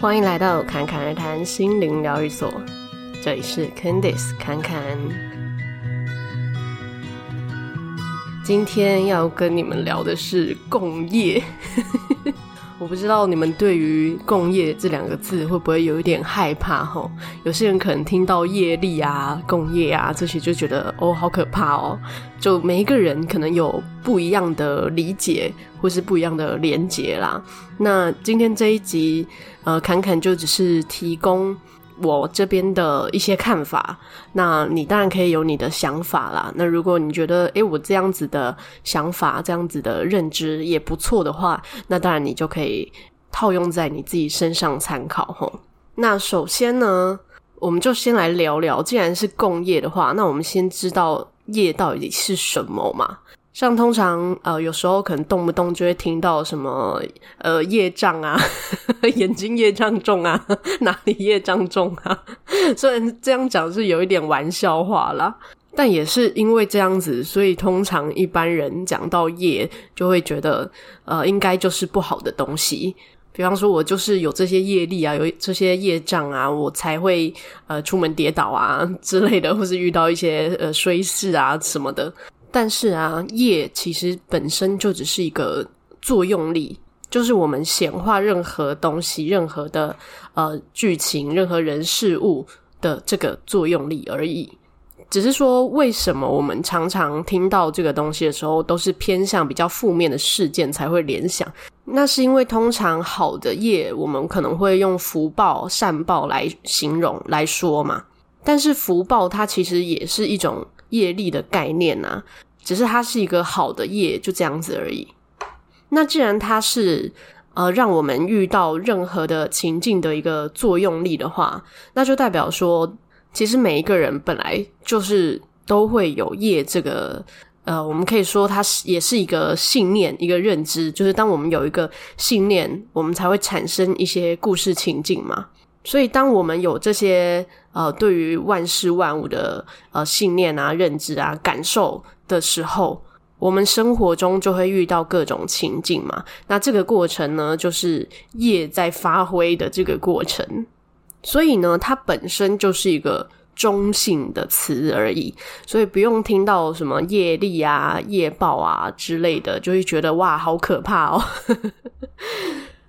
欢迎来到侃侃而谈心灵疗愈所，这里是 Candice 侃侃。今天要跟你们聊的是共业。我不知道你们对于“共业”这两个字会不会有一点害怕吼？有些人可能听到业力啊、共业啊这些就觉得哦，好可怕哦。就每一个人可能有不一样的理解，或是不一样的连结啦。那今天这一集，呃，侃侃就只是提供。我这边的一些看法，那你当然可以有你的想法啦。那如果你觉得，诶，我这样子的想法、这样子的认知也不错的话，那当然你就可以套用在你自己身上参考吼。那首先呢，我们就先来聊聊，既然是共业的话，那我们先知道业到底是什么嘛。像通常呃，有时候可能动不动就会听到什么呃业障啊，眼睛业障重啊，哪里业障重啊？虽然这样讲是有一点玩笑话啦，但也是因为这样子，所以通常一般人讲到业，就会觉得呃应该就是不好的东西。比方说，我就是有这些业力啊，有这些业障啊，我才会呃出门跌倒啊之类的，或是遇到一些呃衰事啊什么的。但是啊，业其实本身就只是一个作用力，就是我们显化任何东西、任何的呃剧情、任何人事物的这个作用力而已。只是说，为什么我们常常听到这个东西的时候，都是偏向比较负面的事件才会联想？那是因为通常好的业，我们可能会用福报、善报来形容来说嘛。但是福报它其实也是一种。业力的概念啊，只是它是一个好的业，就这样子而已。那既然它是呃让我们遇到任何的情境的一个作用力的话，那就代表说，其实每一个人本来就是都会有业这个呃，我们可以说它是也是一个信念，一个认知，就是当我们有一个信念，我们才会产生一些故事情境嘛。所以，当我们有这些呃对于万事万物的呃信念啊、认知啊、感受的时候，我们生活中就会遇到各种情境嘛。那这个过程呢，就是业在发挥的这个过程。所以呢，它本身就是一个中性的词而已。所以不用听到什么业力啊、业报啊之类的，就会觉得哇，好可怕哦。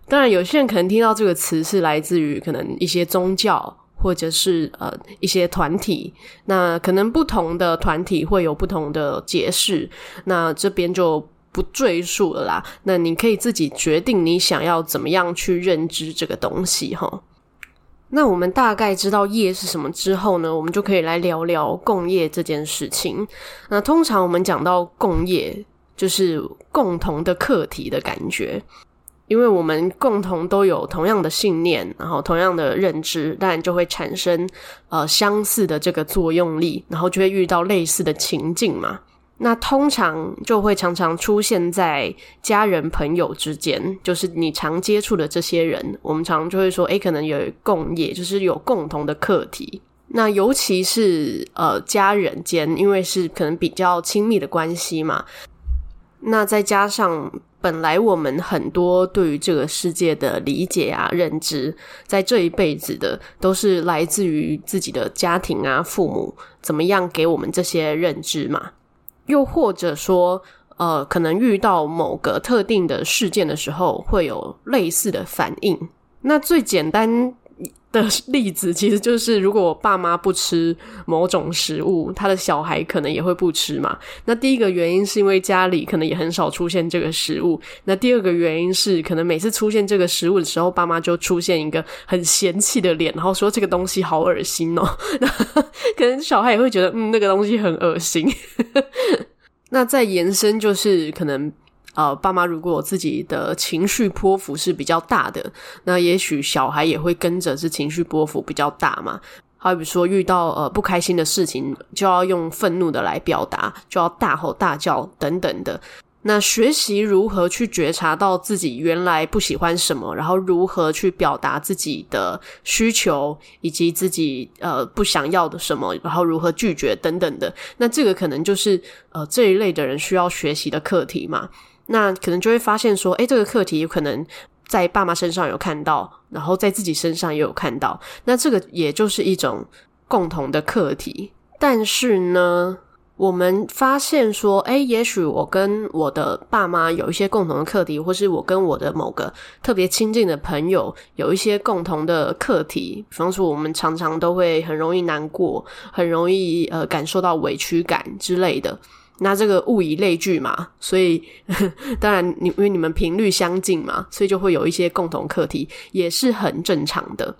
当然，有些人可能听到这个词是来自于可能一些宗教，或者是呃一些团体。那可能不同的团体会有不同的解释，那这边就不赘述了啦。那你可以自己决定你想要怎么样去认知这个东西哈。那我们大概知道业是什么之后呢，我们就可以来聊聊共业这件事情。那通常我们讲到共业，就是共同的课题的感觉。因为我们共同都有同样的信念，然后同样的认知，当然就会产生呃相似的这个作用力，然后就会遇到类似的情境嘛。那通常就会常常出现在家人朋友之间，就是你常接触的这些人，我们常常就会说，诶，可能有共业，就是有共同的课题。那尤其是呃家人间，因为是可能比较亲密的关系嘛。那再加上。本来我们很多对于这个世界的理解啊、认知，在这一辈子的都是来自于自己的家庭啊、父母怎么样给我们这些认知嘛。又或者说，呃，可能遇到某个特定的事件的时候，会有类似的反应。那最简单的例子其实就是，如果爸妈不吃某种食物，他的小孩可能也会不吃嘛。那第一个原因是因为家里可能也很少出现这个食物。那第二个原因是，可能每次出现这个食物的时候，爸妈就出现一个很嫌弃的脸，然后说这个东西好恶心哦。那可能小孩也会觉得，嗯，那个东西很恶心。那再延伸就是可能。呃，爸妈如果自己的情绪波幅是比较大的，那也许小孩也会跟着是情绪波幅比较大嘛。好比说遇到呃不开心的事情，就要用愤怒的来表达，就要大吼大叫等等的。那学习如何去觉察到自己原来不喜欢什么，然后如何去表达自己的需求，以及自己呃不想要的什么，然后如何拒绝等等的。那这个可能就是呃这一类的人需要学习的课题嘛。那可能就会发现说，诶，这个课题有可能在爸妈身上有看到，然后在自己身上也有看到，那这个也就是一种共同的课题。但是呢，我们发现说，诶，也许我跟我的爸妈有一些共同的课题，或是我跟我的某个特别亲近的朋友有一些共同的课题。比方说，我们常常都会很容易难过，很容易呃感受到委屈感之类的。那这个物以类聚嘛，所以 当然你因为你们频率相近嘛，所以就会有一些共同课题，也是很正常的。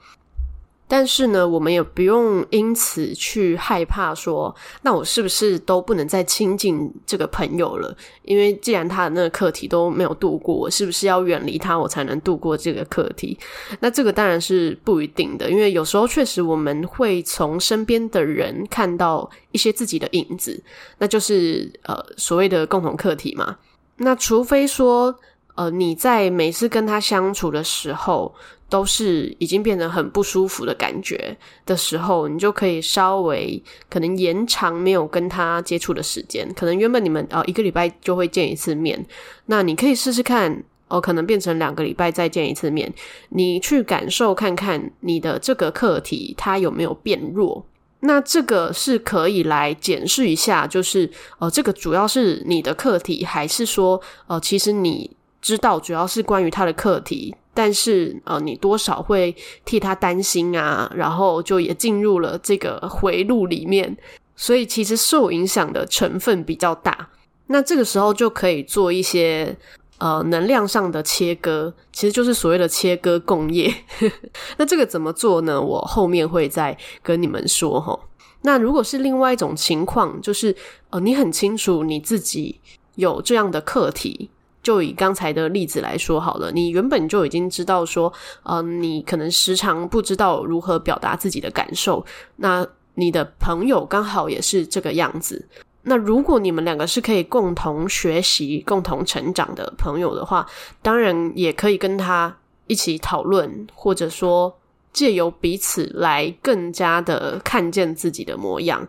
但是呢，我们也不用因此去害怕说，那我是不是都不能再亲近这个朋友了？因为既然他的那个课题都没有度过，我是不是要远离他，我才能度过这个课题？那这个当然是不一定的，因为有时候确实我们会从身边的人看到一些自己的影子，那就是呃所谓的共同课题嘛。那除非说呃你在每次跟他相处的时候，都是已经变得很不舒服的感觉的时候，你就可以稍微可能延长没有跟他接触的时间。可能原本你们哦一个礼拜就会见一次面，那你可以试试看哦，可能变成两个礼拜再见一次面。你去感受看看你的这个课题它有没有变弱。那这个是可以来检视一下，就是呃这个主要是你的课题，还是说呃其实你知道主要是关于他的课题。但是，呃，你多少会替他担心啊，然后就也进入了这个回路里面，所以其实受影响的成分比较大。那这个时候就可以做一些呃能量上的切割，其实就是所谓的切割共业。那这个怎么做呢？我后面会再跟你们说齁。那如果是另外一种情况，就是呃，你很清楚你自己有这样的课题。就以刚才的例子来说好了，你原本就已经知道说，呃，你可能时常不知道如何表达自己的感受。那你的朋友刚好也是这个样子。那如果你们两个是可以共同学习、共同成长的朋友的话，当然也可以跟他一起讨论，或者说借由彼此来更加的看见自己的模样。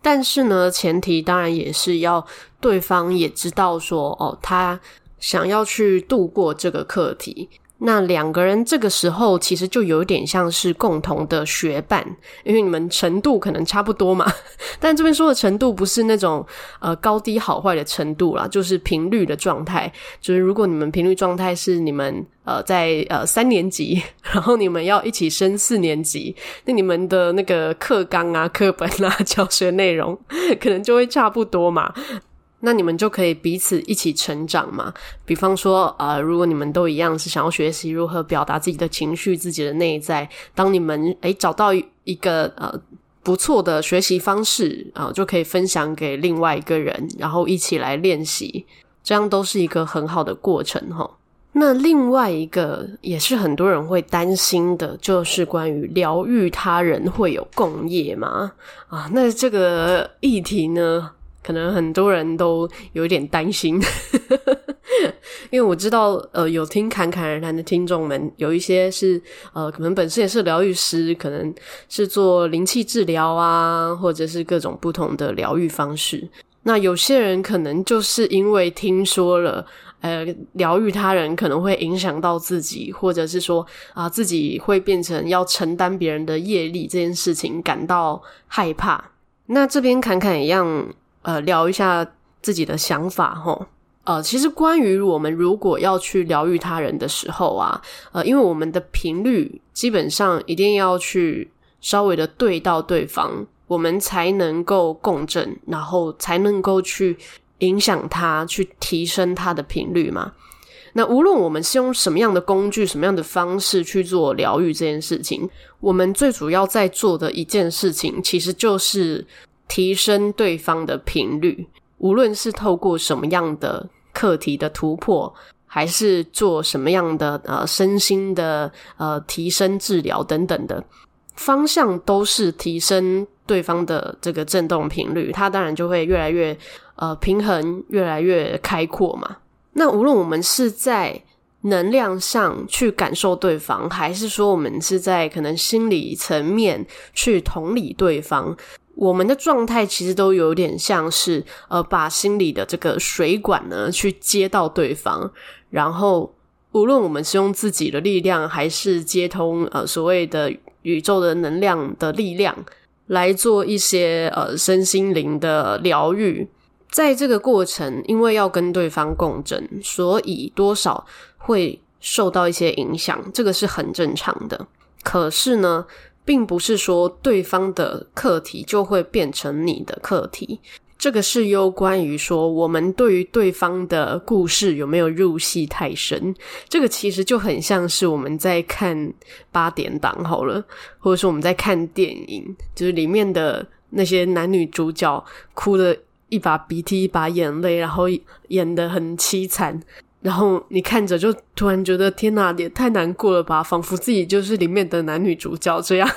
但是呢，前提当然也是要对方也知道说，哦，他。想要去度过这个课题，那两个人这个时候其实就有点像是共同的学伴，因为你们程度可能差不多嘛。但这边说的程度不是那种呃高低好坏的程度啦，就是频率的状态。就是如果你们频率状态是你们呃在呃三年级，然后你们要一起升四年级，那你们的那个课纲啊、课本啊、教学内容可能就会差不多嘛。那你们就可以彼此一起成长嘛。比方说，呃，如果你们都一样是想要学习如何表达自己的情绪、自己的内在，当你们诶找到一个呃不错的学习方式啊，就可以分享给另外一个人，然后一起来练习，这样都是一个很好的过程哈。那另外一个也是很多人会担心的，就是关于疗愈他人会有共业吗？啊，那这个议题呢？可能很多人都有一点担心，因为我知道，呃，有听侃侃而谈的听众们，有一些是呃，可能本身也是疗愈师，可能是做灵气治疗啊，或者是各种不同的疗愈方式。那有些人可能就是因为听说了，呃，疗愈他人可能会影响到自己，或者是说啊，自己会变成要承担别人的业力这件事情感到害怕。那这边侃侃一样。呃，聊一下自己的想法齁。呃，其实关于我们如果要去疗愈他人的时候啊，呃，因为我们的频率基本上一定要去稍微的对到对方，我们才能够共振，然后才能够去影响他，去提升他的频率嘛。那无论我们是用什么样的工具、什么样的方式去做疗愈这件事情，我们最主要在做的一件事情，其实就是。提升对方的频率，无论是透过什么样的课题的突破，还是做什么样的呃身心的呃提升治疗等等的方向，都是提升对方的这个振动频率，它当然就会越来越呃平衡，越来越开阔嘛。那无论我们是在能量上去感受对方，还是说我们是在可能心理层面去同理对方。我们的状态其实都有点像是，呃，把心里的这个水管呢去接到对方，然后无论我们是用自己的力量，还是接通呃所谓的宇宙的能量的力量来做一些呃身心灵的疗愈，在这个过程，因为要跟对方共振，所以多少会受到一些影响，这个是很正常的。可是呢，并不是说对方的课题就会变成你的课题。这个是攸关于说，我们对于对方的故事有没有入戏太深。这个其实就很像是我们在看八点档好了，或者说我们在看电影，就是里面的那些男女主角哭了一把鼻涕一把眼泪，然后演得很凄惨，然后你看着就突然觉得天哪，也太难过了吧，仿佛自己就是里面的男女主角这样，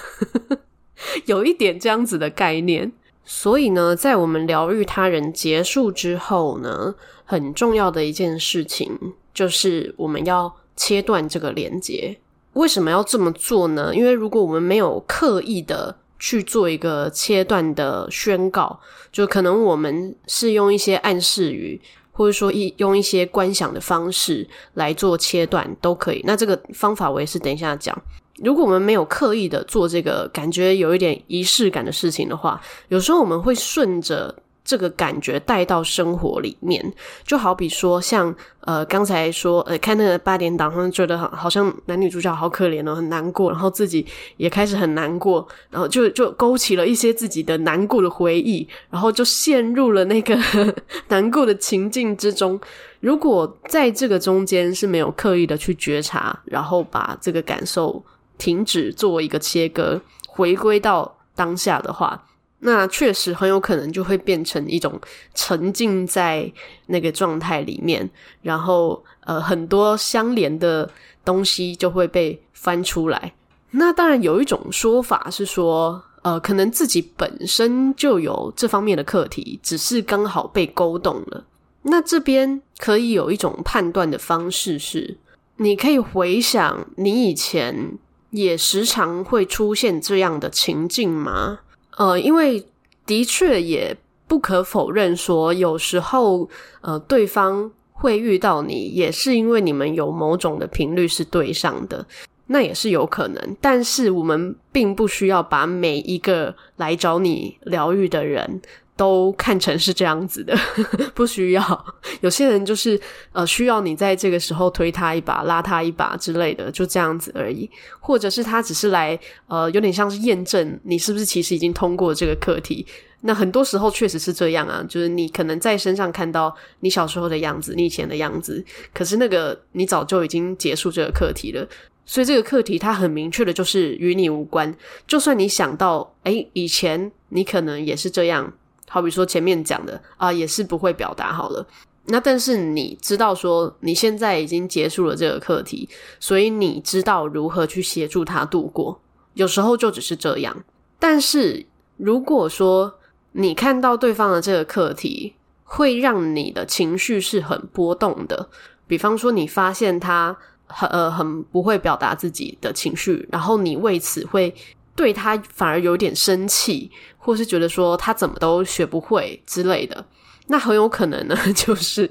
有一点这样子的概念。所以呢，在我们疗愈他人结束之后呢，很重要的一件事情就是我们要切断这个连接。为什么要这么做呢？因为如果我们没有刻意的去做一个切断的宣告，就可能我们是用一些暗示语，或者说一用一些观想的方式来做切断都可以。那这个方法我也是等一下讲。如果我们没有刻意的做这个感觉有一点仪式感的事情的话，有时候我们会顺着这个感觉带到生活里面。就好比说像，呃刚才说呃看那个八点档，他们觉得好像男女主角好可怜哦，很难过，然后自己也开始很难过，然后就就勾起了一些自己的难过的回忆，然后就陷入了那个 难过的情境之中。如果在这个中间是没有刻意的去觉察，然后把这个感受。停止作为一个切割，回归到当下的话，那确实很有可能就会变成一种沉浸在那个状态里面，然后呃很多相连的东西就会被翻出来。那当然有一种说法是说，呃，可能自己本身就有这方面的课题，只是刚好被勾动了。那这边可以有一种判断的方式是，你可以回想你以前。也时常会出现这样的情境吗？呃，因为的确也不可否认说，有时候呃，对方会遇到你，也是因为你们有某种的频率是对上的，那也是有可能。但是我们并不需要把每一个来找你疗愈的人。都看成是这样子的，不需要。有些人就是呃，需要你在这个时候推他一把、拉他一把之类的，就这样子而已。或者是他只是来呃，有点像是验证你是不是其实已经通过这个课题。那很多时候确实是这样啊，就是你可能在身上看到你小时候的样子、你以前的样子，可是那个你早就已经结束这个课题了。所以这个课题它很明确的就是与你无关。就算你想到，诶，以前你可能也是这样。好比说前面讲的啊，也是不会表达好了。那但是你知道说你现在已经结束了这个课题，所以你知道如何去协助他度过。有时候就只是这样。但是如果说你看到对方的这个课题，会让你的情绪是很波动的。比方说你发现他很呃很不会表达自己的情绪，然后你为此会。对他反而有点生气，或是觉得说他怎么都学不会之类的，那很有可能呢，就是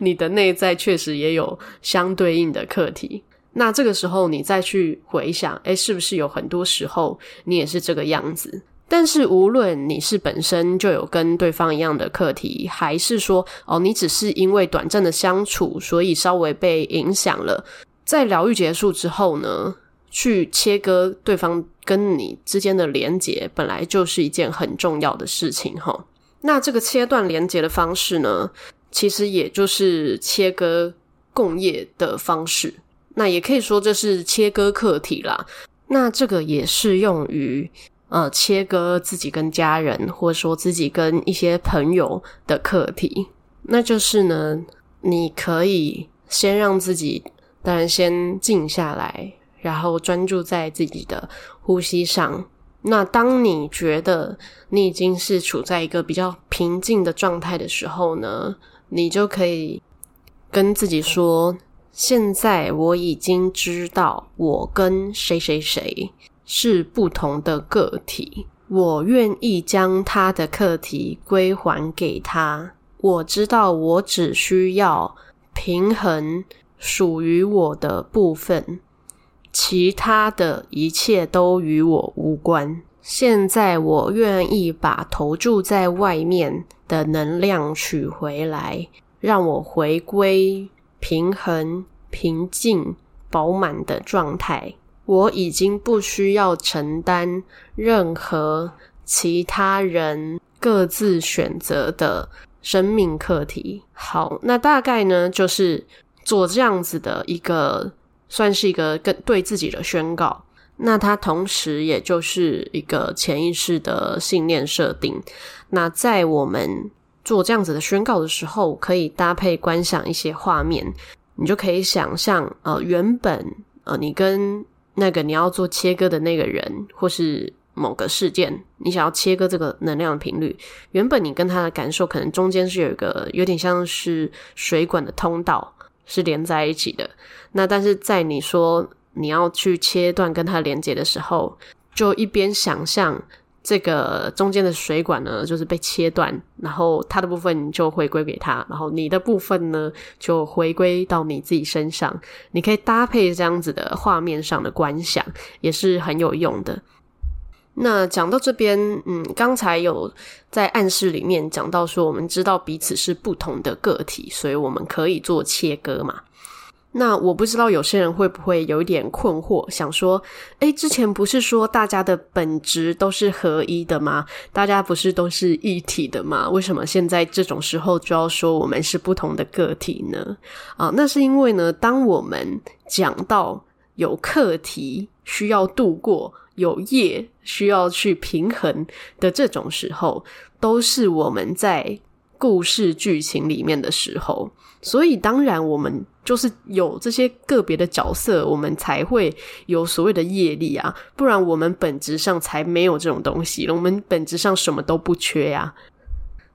你的内在确实也有相对应的课题。那这个时候你再去回想，诶，是不是有很多时候你也是这个样子？但是无论你是本身就有跟对方一样的课题，还是说哦，你只是因为短暂的相处，所以稍微被影响了，在疗愈结束之后呢，去切割对方跟你之间的连接，本来就是一件很重要的事情哈。那这个切断连接的方式呢，其实也就是切割共业的方式。那也可以说这是切割课题啦。那这个也适用于呃切割自己跟家人，或者说自己跟一些朋友的课题。那就是呢，你可以先让自己，当然先静下来。然后专注在自己的呼吸上。那当你觉得你已经是处在一个比较平静的状态的时候呢，你就可以跟自己说：现在我已经知道我跟谁谁谁是不同的个体，我愿意将他的课题归还给他。我知道我只需要平衡。属于我的部分，其他的一切都与我无关。现在我愿意把投注在外面的能量取回来，让我回归平衡、平静、饱满的状态。我已经不需要承担任何其他人各自选择的生命课题。好，那大概呢，就是做这样子的一个，算是一个跟对自己的宣告。那它同时也就是一个潜意识的信念设定。那在我们做这样子的宣告的时候，可以搭配观想一些画面，你就可以想象，呃，原本呃，你跟那个你要做切割的那个人，或是某个事件，你想要切割这个能量的频率，原本你跟他的感受可能中间是有一个有点像是水管的通道是连在一起的。那但是在你说你要去切断跟它连接的时候，就一边想象这个中间的水管呢，就是被切断，然后它的部分就回归给他，然后你的部分呢就回归到你自己身上。你可以搭配这样子的画面上的观想，也是很有用的。那讲到这边，嗯，刚才有在暗示里面讲到说，我们知道彼此是不同的个体，所以我们可以做切割嘛。那我不知道有些人会不会有一点困惑，想说，诶，之前不是说大家的本质都是合一的吗？大家不是都是一体的吗？为什么现在这种时候就要说我们是不同的个体呢？啊，那是因为呢，当我们讲到有课题需要度过，有业需要去平衡的这种时候，都是我们在故事剧情里面的时候，所以当然我们就是有这些个别的角色，我们才会有所谓的业力啊，不然我们本质上才没有这种东西，我们本质上什么都不缺呀。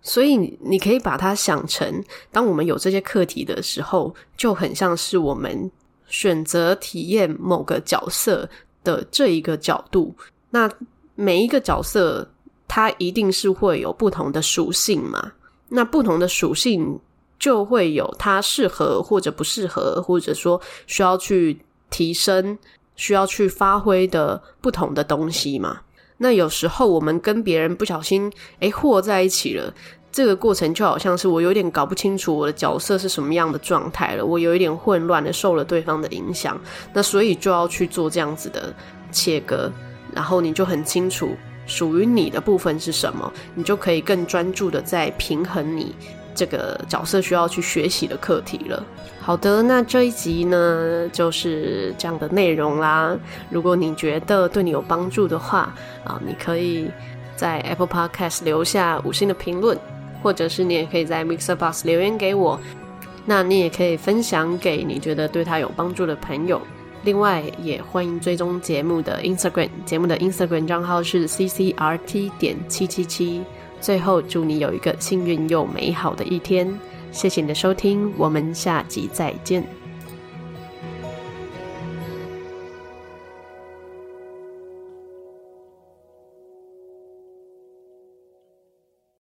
所以你可以把它想成，当我们有这些课题的时候，就很像是我们选择体验某个角色的这一个角度，那每一个角色它一定是会有不同的属性嘛？那不同的属性就会有它适合或者不适合，或者说需要去提升、需要去发挥的不同的东西嘛？那有时候我们跟别人不小心诶和在一起了。这个过程就好像是我有点搞不清楚我的角色是什么样的状态了，我有一点混乱的受了对方的影响，那所以就要去做这样子的切割，然后你就很清楚属于你的部分是什么，你就可以更专注的在平衡你这个角色需要去学习的课题了。好的，那这一集呢就是这样的内容啦。如果你觉得对你有帮助的话啊，你可以在 Apple Podcast 留下五星的评论。或者是你也可以在 MixerBox 留言给我，那你也可以分享给你觉得对他有帮助的朋友。另外，也欢迎追踪节目的 Instagram，节目的 Instagram 账号是 CCRT 点七七七。最后，祝你有一个幸运又美好的一天。谢谢你的收听，我们下集再见。